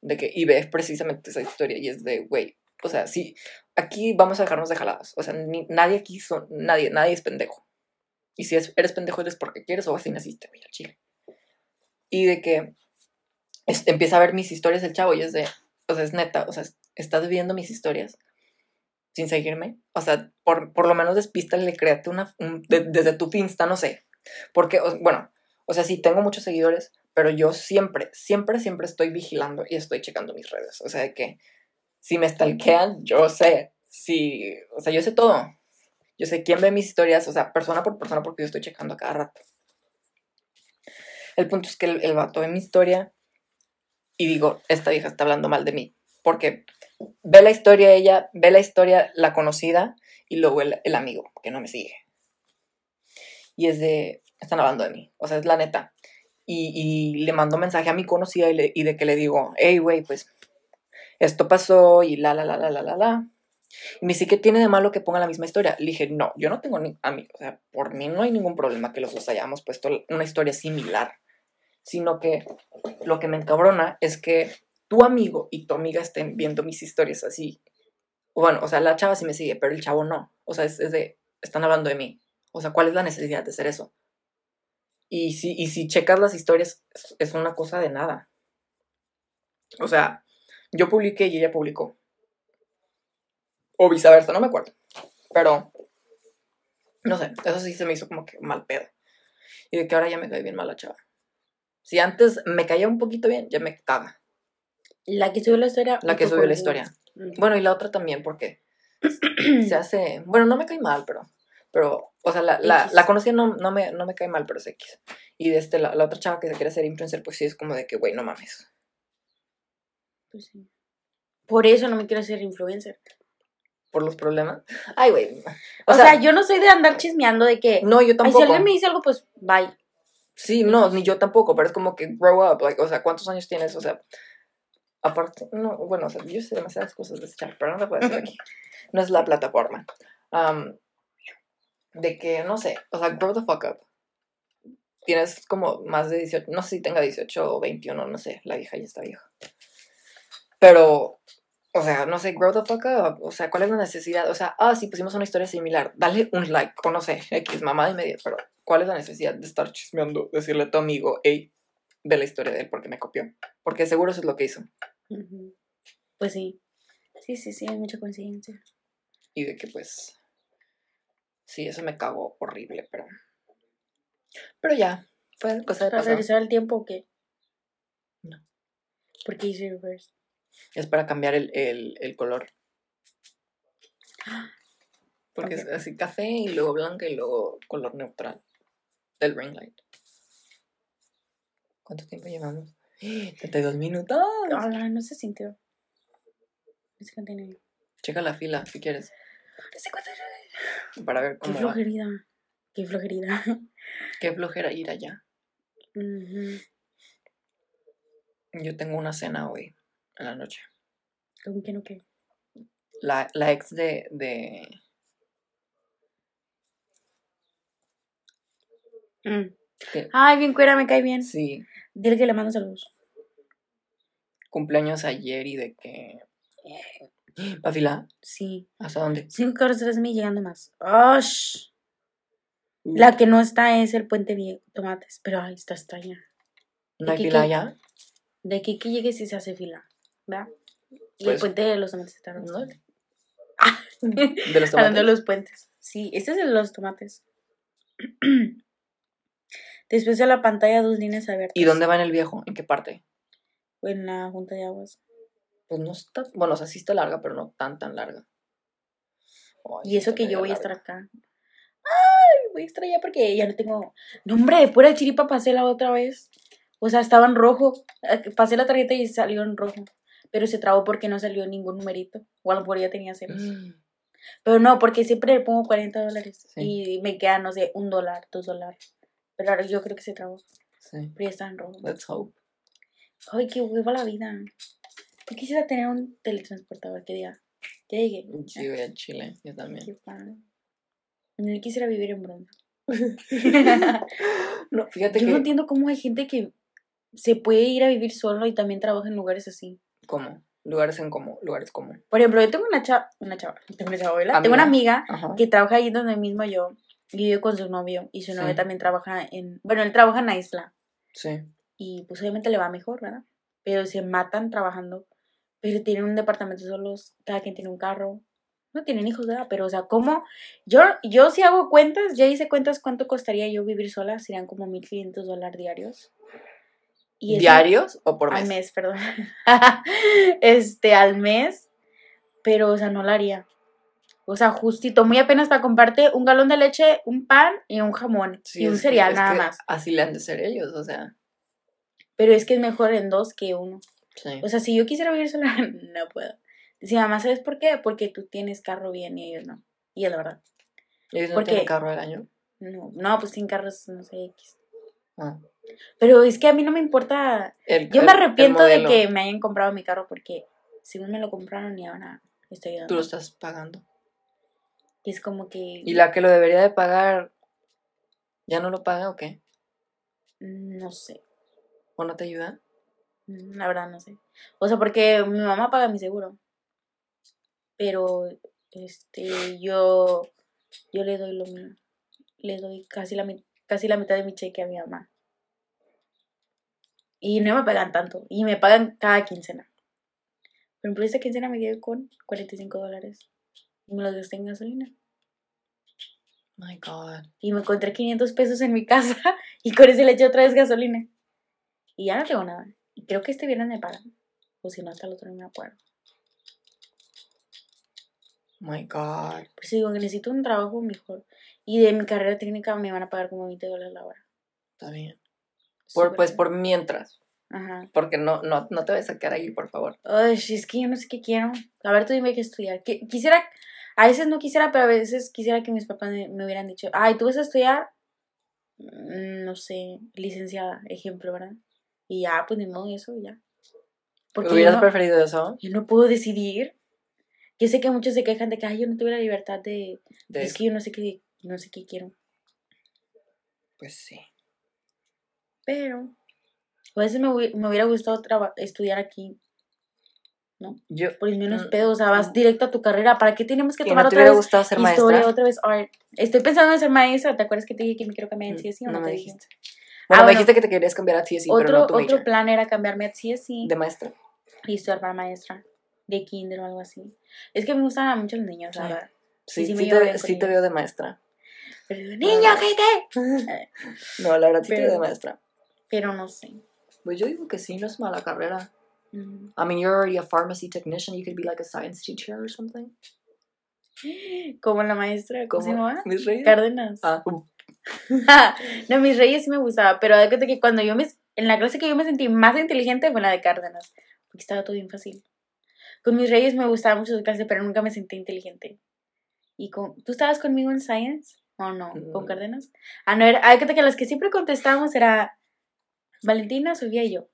De que, y ve precisamente esa historia. Y es de, güey, o sea, sí, aquí vamos a dejarnos de jaladas. O sea, ni- nadie aquí son, nadie, nadie es pendejo. Y si es- eres pendejo eres porque quieres o así naciste, güey, al chile. Y de que es- empieza a ver mis historias el chavo y es de, o sea, es neta, o sea, estás viendo mis historias sin seguirme. O sea, por, por lo menos despístale, créate una, desde tu Finsta, no sé. Porque, bueno, o sea, sí tengo muchos seguidores, pero yo siempre, siempre, siempre estoy vigilando y estoy checando mis redes. O sea, de que si me stalkean, yo sé. Si, o sea, yo sé todo. Yo sé quién ve mis historias, o sea, persona por persona, porque yo estoy checando a cada rato. El punto es que el, vato ve mi historia y digo, esta vieja está hablando mal de mí. Porque ve la historia ella, ve la historia la conocida y luego el, amigo que no me sigue. Y es de, están hablando de mí. O sea, es la neta. Y, le mando mensaje a mi conocida y, de que le digo, hey, güey, pues esto pasó y la, la, la, la, la, la, la. Y me dice, ¿qué tiene de malo que ponga la misma historia? Le dije, no, yo no tengo ni amigos. O sea, por mí no hay ningún problema que los dos hayamos puesto una historia similar. Sino que lo que me encabrona es que tu amigo y tu amiga estén viendo mis historias así. Bueno, o sea, la chava sí me sigue, pero el chavo no. O sea, es, de, están hablando de mí. O sea, ¿cuál es la necesidad de hacer eso? Y si, y si checas las historias, es una cosa de nada. O sea, yo publiqué y ella publicó. O viceversa, no me acuerdo. Pero, no sé, eso sí se me hizo como que mal pedo. Y de que ahora ya me cae bien mal la chava. Si antes me caía un poquito bien, ya me caga. La que subió la historia. La que subió la historia. Bueno, y la otra también, porque se hace. Bueno, no me cae mal, pero. Pero, o sea, la, la, la conocía no, no, me, no me cae mal, pero es X. Y de este, la, la otra chava que se quiere hacer influencer, pues sí es como de que, güey, no mames. Pues sí. Por eso no me quiero hacer influencer por los problemas. Ay, güey. O, sea, yo no soy de andar chismeando de que. No, yo tampoco. si alguien me dice algo, pues bye. Sí, no, ni yo tampoco, pero es como que grow up. Like, o sea, ¿cuántos años tienes? O sea, aparte, no, bueno, o sea, yo sé demasiadas cosas de este chat, pero no lo puedo decir aquí. *laughs* No es la plataforma. de que, no sé, o sea, grow the fuck up. Tienes como más de 18, no sé si tenga 18 o 21, no sé, la vieja ya está vieja. Pero o sea, no sé, grow the fuck up. O sea, ¿cuál es la necesidad? O sea, ah, sí, pusimos una historia similar. Dale un like, o no sé, X, mamá y media. Pero, ¿cuál es la necesidad de estar chismeando? Decirle a tu amigo, hey, ve la historia de él porque me copió. Porque seguro eso es lo que hizo. Pues sí. Sí, sí, sí, hay mucha conciencia. Y de que, pues. Sí, eso me cago horrible, pero. Pero ya. Fue cosa de ¿Para regresar el tiempo o qué? No. ¿Por qué hice reverse? Es para cambiar el, el, el color. Porque es así café y luego blanca y luego color neutral del ring light. ¿Cuánto tiempo llevamos? 32 minutos. Hola, no se sintió. Checa la fila si quieres. Para ver cómo. Qué flojerida. Qué flojerida. Qué flojera ir allá. Yo tengo una cena hoy en la noche. ¿Con quién o qué? La, la ex de, de... Mm. Ay, bien cuera, me cae bien. Sí. Dile que le mando saludos. Cumpleaños ayer y de que... *gasps* ¿Va fila? Sí. ¿Hasta dónde? Cinco horas de mí llegando más. ¡Osh! La que no está es el puente viejo, tomates, pero ay, está extraña. ¿No hay fila allá? De aquí que llegue si se hace fila. ¿Verdad? Y el pues puente de los tomates está ¿no? Ah, ¿De los *laughs* tomates? de los puentes. Sí, este es el de los tomates. *clears throat* Después de la pantalla, dos líneas abiertas. ¿Y dónde va en el viejo? ¿En qué parte? En la junta de aguas. Pues no está. Bueno, o sea, sí está larga, pero no tan, tan larga. y eso que yo voy a estar acá. Ay, voy a estar allá porque ya no tengo. No, hombre, de pura chiripa pasé la otra vez. O sea, estaba en rojo. Eh, pasé la tarjeta y salió en rojo pero se trabó porque no salió ningún numerito. O a lo mejor ya tenía ceros. Mm. Pero no, porque siempre le pongo 40 dólares y me queda, no sé, un dólar, dos dólares. Pero ahora yo creo que se trabó. Sí. Pero ya está en rojo. Let's hope. Ay, qué hueva la vida. Yo quisiera tener un teletransportador que diga, ya llegué. Sí, voy a Chile, yo también. Qué Yo quisiera vivir en Bronx. *laughs* no, fíjate yo no entiendo cómo hay gente que se puede ir a vivir solo y también trabaja en lugares así. ¿Cómo? Lugares en común, lugares comunes. Por ejemplo, yo tengo una chava, una chava, tengo una chava, tengo una amiga que trabaja ahí donde mismo yo, y vive con su novio, y su novio también trabaja en, bueno, él trabaja en la isla. Sí. Y pues obviamente le va mejor, ¿verdad? Pero se matan trabajando pero tienen un departamento solos, cada quien tiene un carro. No tienen hijos, ¿verdad? Pero, o sea, ¿cómo? Yo, yo si hago cuentas, ya hice cuentas cuánto costaría yo vivir sola, serían como 1.500 dólares diarios. Y ¿Diarios o por mes? Al mes, perdón. *laughs* este, al mes. Pero, o sea, no lo haría. O sea, justito, muy apenas para comprarte un galón de leche, un pan y un jamón. Sí, y un cereal, nada más. Así le han de ser ellos, o sea. Pero es que es mejor en dos que uno. Sí. O sea, si yo quisiera vivir sola, *laughs* no puedo. Dice, mamá, ¿sabes por qué? Porque tú tienes carro bien y ellos no. Y es la verdad. ellos no porque- tienen carro del año. No, no, pues sin carros, no sé, X. Ah. Pero es que a mí no me importa. El- Yo me arrepiento de que me hayan comprado mi carro porque según me lo compraron y ahora estoy ayudando. Tú lo estás pagando. Y es como que. ¿Y la que lo debería de pagar ya no lo paga o qué? No sé. ¿O no te ayuda? Mm, La verdad, no sé. O sea, porque mi mamá paga mi seguro. Pero, este, yo. Yo le doy lo mío. Le doy casi la, casi la mitad de mi cheque a mi mamá. Y no me pagan tanto. Y me pagan cada quincena. Por ejemplo, esta quincena me quedé con 45 dólares. Y me los gasté en gasolina. My God. Y me encontré 500 pesos en mi casa. *laughs* Y con ese le eché otra vez gasolina. Y ya no tengo nada. Y creo que este viernes me pagan. O si no, hasta el otro no me acuerdo. My God. Por eso digo que necesito un trabajo mejor. Y de mi carrera técnica me van a pagar como 20 dólares la hora. Está bien. Por, pues por mientras. Ajá. Porque no, no, no te vas a sacar ahí, por favor. Ay, es que yo no sé qué quiero. A ver, tú dime qué estudiar. Que- Quisiera, a veces no quisiera, pero a veces quisiera que mis papás me, me hubieran dicho, ay, tú vas a estudiar, Mm, no sé, licenciada, ejemplo, ¿verdad? Y ya, pues ni modo eso, ya. Porque ¿Hubieras no, preferido eso? yo no puedo decidir. Yo sé que muchos se quejan de que, ay, yo no tuve la libertad de, De- es que yo no sé qué, no sé qué quiero. Pues sí. Pero, a veces me, hubi- me hubiera gustado estudiar aquí, Yo, por el menos Mm, pedo, o sea, vas mm. directo a tu carrera. ¿Para qué tenemos que que tomar no te otra hubiera vez gustado ser historia, maestra. otra vez art? Estoy pensando en ser maestra, ¿te acuerdas que te dije que me quiero cambiar en Mm, CSI o no no, me te dije? dijiste. Bueno, Ah, me bueno. dijiste que te querías cambiar a TSC, Otro, pero no tu otro major. plan era cambiarme a CSI De maestra. y estudiar para maestra de kinder o algo así. Es que me gustan mucho los niños, la verdad. Sí, sí sí, te, sí te veo de maestra. Pero digo, niño, cállate. *laughs* No, la verdad sí te veo de maestra. Pero no sé. Pues yo digo que sí, no es mala carrera. Mm. I mean, you're already a pharmacy technician. You could be like a science teacher or something. *gasps* Como la maestra, ¿cómo se llama? Mis reyes. Cárdenas. Ah, *laughs* no, mis reyes sí me gustaba, pero de que cuando yo me, en la clase que yo me sentí más inteligente fue la de Cárdenas, porque estaba todo bien fácil. Con mis reyes me gustaba mucho su clase, pero nunca me sentí inteligente. ¿Y con, tú estabas conmigo en Science? ¿O no? ¿Con Mm. Cárdenas? Ah, no, era, que las que siempre contestábamos era Valentina, Sofía y yo.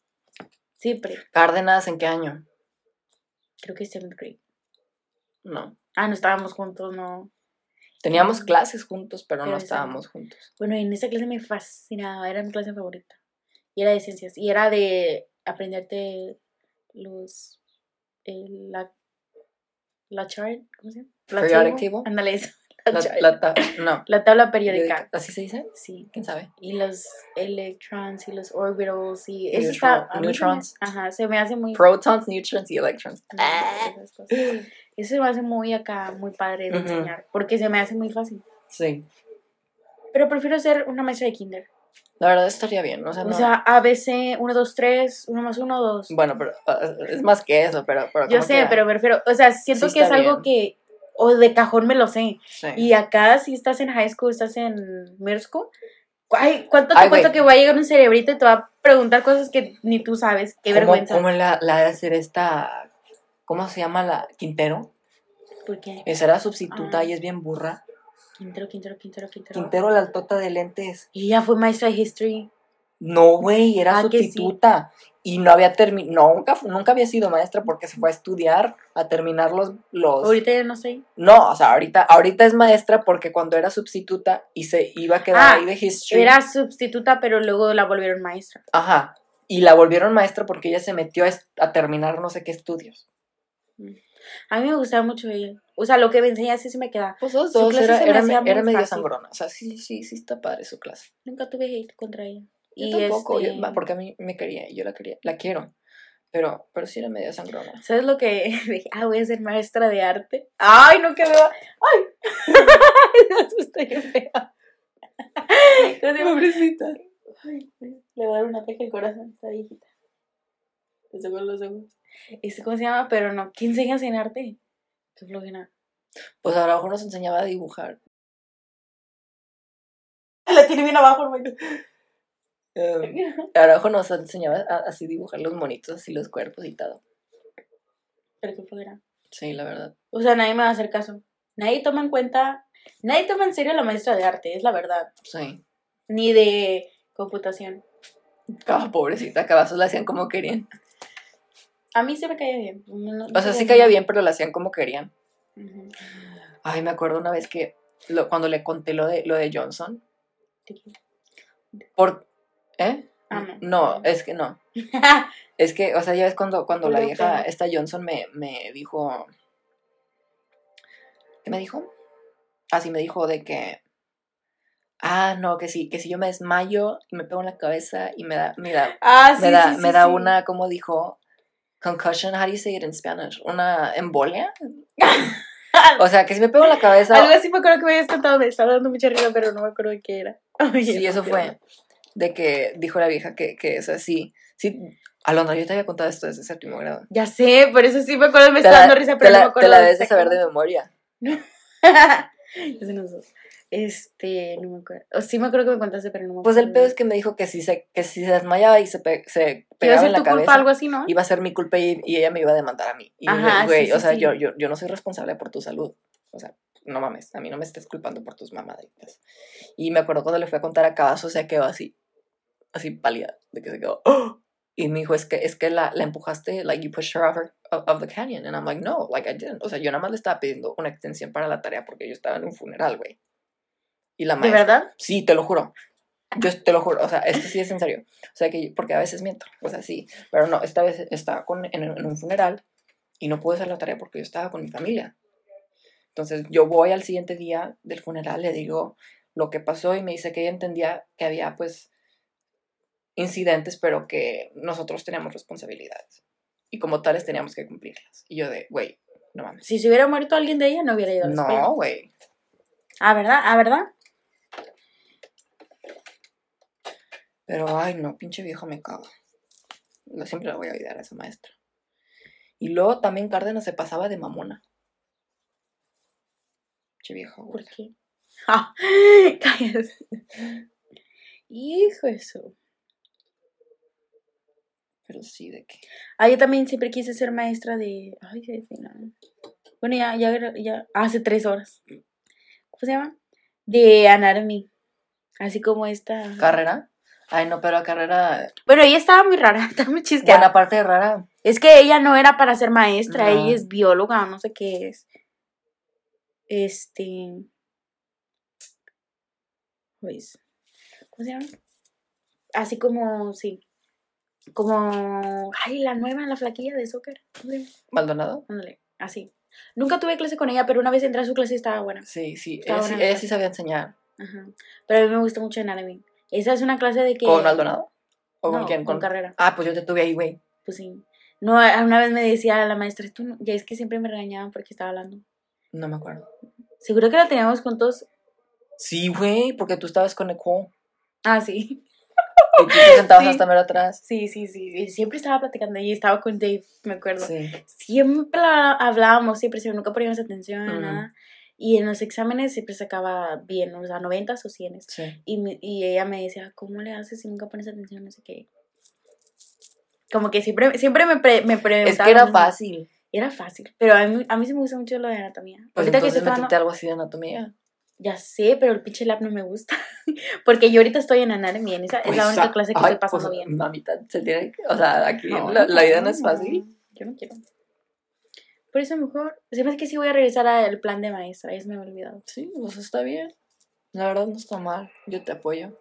Siempre. Cárdenas, ¿en qué año? Creo que seventh grade. No. Ah, no estábamos juntos, no. Teníamos Mm. clases juntos, pero, Pero no estábamos juntos. Bueno, en esa clase me fascinaba, era mi clase favorita. Y era de ciencias. Y era de aprenderte los. el- la. La chart, ¿cómo se llama? La Periodic table. Ándale, eso. *laughs* La, La, ta- no. La tabla periódica. ¿Así se dice? Sí. ¿Quién sabe? Y los electrons y los orbitals y Neutron- está. se me- neutrons. ajá, se me hace muy. Protons, neutrons y electrons. esas cosas. Eso se me hace muy acá, muy padre de Ujú. enseñar. Porque se me hace muy fácil. Sí. Pero prefiero ser una maestra de kinder. La verdad estaría bien. O sea, O no- sea, ABC, 1, 2, 3, 1 más 1, 2. Bueno, pero uh, es más que eso, pero, pero Yo sé, pero prefiero, o sea, siento Sí que es algo que, o de cajón me lo sé. Sí. Y acá, si estás en high school, estás en middle school, ay, ¿cuánto te Ay, cuesta que va a llegar un cerebrito y te va a preguntar cosas que ni tú sabes? Qué ¿Cómo- vergüenza. ¿Cómo la, la de hacer esta... ¿Cómo se llama la... Quintero? ¿Por qué? Esa era sustituta Ah. y es bien burra. Quintero, Quintero, Quintero, Quintero. Quintero, la altota de lentes. Y ella fue maestra de history. No, güey, era Ah, sí. sustituta. Y no había terminado, nunca, nunca había sido maestra porque se fue a estudiar, a terminar los... los... Ahorita ya no sé. No, o sea, ahorita, ahorita es maestra porque cuando era sustituta y se iba a quedar Ah, ahí de history. Era sustituta, pero luego la volvieron maestra. Ajá. Y la volvieron maestra porque ella se metió a, terminar no sé qué estudios. A mí me gustaba mucho ella. O sea, lo que me enseñaba sí se me quedaba. Pues dos, clase era, me era, me- era medio sangrona. O sea, sí, sí, sí está padre su clase. Nunca tuve hate contra ella. Yo y tampoco, yo- este, porque a mí me quería, yo la quería, la quiero. Pero, pero sí era media sangrona. ¿Sabes lo que *laughs* dije? Ah, voy a ser maestra de arte. ¡Ay, no que *laughs* me va! ¡Ay! me asusté bien feo. ¿Cómo se llama? Pobrecita. Ay, le va a dar un ataque al corazón a esta viejita. Le saco los ojos. Este, ¿Cómo se llama? Pero no. ¿Qué enseñas en arte? Qué flojera. Pues a lo mejor nos enseñaba a dibujar. La tiene bien abajo, hermano. Um, a lo mejor nos enseñaba a, así dibujar los monitos, así los cuerpos y todo. Pero qué flojera. Sí, la verdad. O sea, nadie me va a hacer caso. Nadie toma en cuenta. Nadie toma en serio a la maestra de arte, es la verdad. Sí. Ni de computación. Ah, pobrecita, cabazos la hacían como querían. A mí se me caía bien. No- no- O sea, sí caía bien, pero la hacían como querían. Ay, me acuerdo una vez que lo- cuando le conté lo de, lo de Johnson, por... ¿Eh? Ah, no. Es que no. *laughs* Es que, o sea, ya ves cuando, cuando la vieja, esta Johnson me, me dijo... ¿Qué me dijo? Así me dijo de que... Ah, no, que sí, que si yo me desmayo y me pego en la cabeza y me da, me da, Ah, sí, me da, sí, me da una, como dijo, concussion, how do you say it in Spanish? Una embolia. *laughs* O sea, que si me pego en la cabeza... Algo así me acuerdo que me habías contado, me estaba dando mucha risa, pero no me acuerdo de qué era. *laughs* Oye, Sí, eso fue. De que dijo la vieja que, que es así. Sí, Alondra, yo te había contado esto desde séptimo grado. Ya sé, por eso sí me acuerdo, me la, dando risa, pero no la- me acuerdo. te la debes de saber de memoria. *laughs* No. Este, no me acuerdo. O sí me acuerdo que me contaste, pero no me Pues acuerdo. el pedo es que me dijo que si se, que si se desmayaba y se, pe- se Que iba a pegaba ser en la tu culpa, cabeza, algo así, ¿no? iba a ser mi culpa y, y ella me iba a demandar a mí. Y Ajá, güey, sí, o sí, sea, sí. Yo, yo, yo no soy responsable por tu salud. O sea, no mames, a mí no me estés culpando por tus mamaditas. Y me acuerdo cuando le fui a contar a Cabazo, se quedó así, así pálida, de que se quedó, "Oh". Y me dijo, es que, es que la, la empujaste, like, you pushed her over of, of the canyon. And I'm like, no, like, I didn't. O sea, yo nada más le estaba pidiendo una extensión para la tarea porque yo estaba en un funeral, güey. Y la ¿De maestra... verdad? Sí, te lo juro. Yo te lo juro, o sea, esto sí es en serio. O sea, que porque a veces miento, o sea, sí. Pero no, esta vez estaba con, en, en un funeral y no pude hacer la tarea porque yo estaba con mi familia. Entonces yo voy al siguiente día del funeral, le digo lo que pasó y me dice que ella entendía que había pues incidentes, pero que nosotros teníamos responsabilidades. Y como tales teníamos que cumplirlas. Y yo de, güey, no mames. Si se hubiera muerto alguien de ella, no hubiera ido a la escuela. No, güey. Ah, ¿verdad? Ah, ¿verdad? Pero, ay, no, pinche viejo me cago. Siempre la voy a olvidar a esa maestra. Y luego también Cárdenas se pasaba de mamona. Pinche viejo, ¿Por qué? *laughs* Ah, *laughs* cállate. Hijo eso. Pero sí, de que. Ah, yo también siempre quise ser maestra de. Ay, qué final. Bueno, ya, ya, ya. Hace tres horas. ¿Cómo se llama? De Anatomy. Así como esta. ¿Carrera? Ay, no, pero carrera. Bueno, ella estaba muy rara, *laughs* estaba muy chisqueada. Buena parte rara. Es que ella no era para ser maestra, No. ella es bióloga, no sé qué es. Este. Pues. ¿Cómo se llama? Así como, sí. Como. Ay, la nueva, la flaquilla de soccer. ¿Maldonado? Ándale, así. Nunca tuve clase con ella, pero una vez entré a su clase y estaba buena. Sí, sí. Ella, sí, buena la ella clase. sí sabía enseñar. Ajá. Pero a mí me gusta mucho Anatomy. Esa es una clase de que. ¿Con Maldonado? ¿O no, con quién? Con carrera. Ah, pues yo te tuve ahí, güey. Pues sí. No, una vez me decía la maestra, tú no, ya es que siempre me regañaban porque estaba hablando. No me acuerdo. Seguro que la teníamos juntos. Sí, güey, porque tú estabas con Nicole. Ah, sí. *laughs* Y tú te sentabas Sí. hasta mero atrás. Sí, sí, sí. Y siempre estaba platicando y estaba con Dave, me acuerdo. Sí. Siempre hablábamos, siempre, siempre, nunca poníamos atención a Mm. nada. Y en los exámenes siempre sacaba bien, o sea, 90 o 100. Sí. Y, me- y ella me decía, ¿cómo le haces si nunca pones atención? No sé qué. Como que siempre, siempre me, pre- me preguntaba. Es que era fácil. Era fácil. Pero a mí, a mí sí me gusta mucho lo de anatomía. Pues ahorita que entonces estoy métete tomando. algo así de anatomía. Ya sé, pero el pinche lab no me gusta. *laughs* Porque yo ahorita estoy en anatomía. en Esa es la Pues, única clase que ay, estoy pasando pues, bien. Mamita, se tiene que. O sea, aquí No, la, la vida no no, es fácil. Yo no quiero. Por eso mejor. Se me hace que sí voy a regresar al plan de maestra. Ya se me había olvidado. Sí, pues está bien. La verdad no está mal. Yo te apoyo.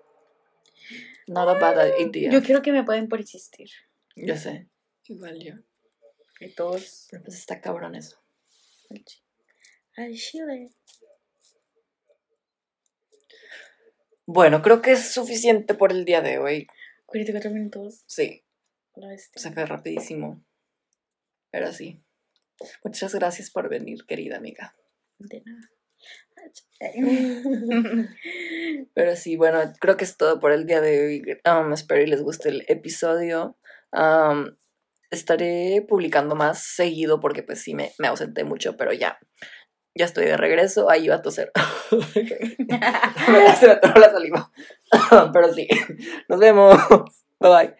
Not a bad idea. Yo quiero que me pueden por existir. Yo sé. Igual yo. Y todos. Pero pues está cabrón eso. Al chile. Bueno, creo que es suficiente por el día de hoy. 44 minutos. Sí. Se fue rapidísimo. Pero sí. Muchas gracias por venir, querida amiga. De nada. *laughs* Pero sí, bueno, creo que es todo por el día de hoy. Um, espero y les guste el episodio. Um, estaré publicando más seguido porque pues sí me, me ausenté mucho, pero ya. Ya estoy de regreso. Ahí iba a toser. *laughs* *laughs* Se me atoró la saliva. *laughs* pero sí. Nos vemos. Bye bye.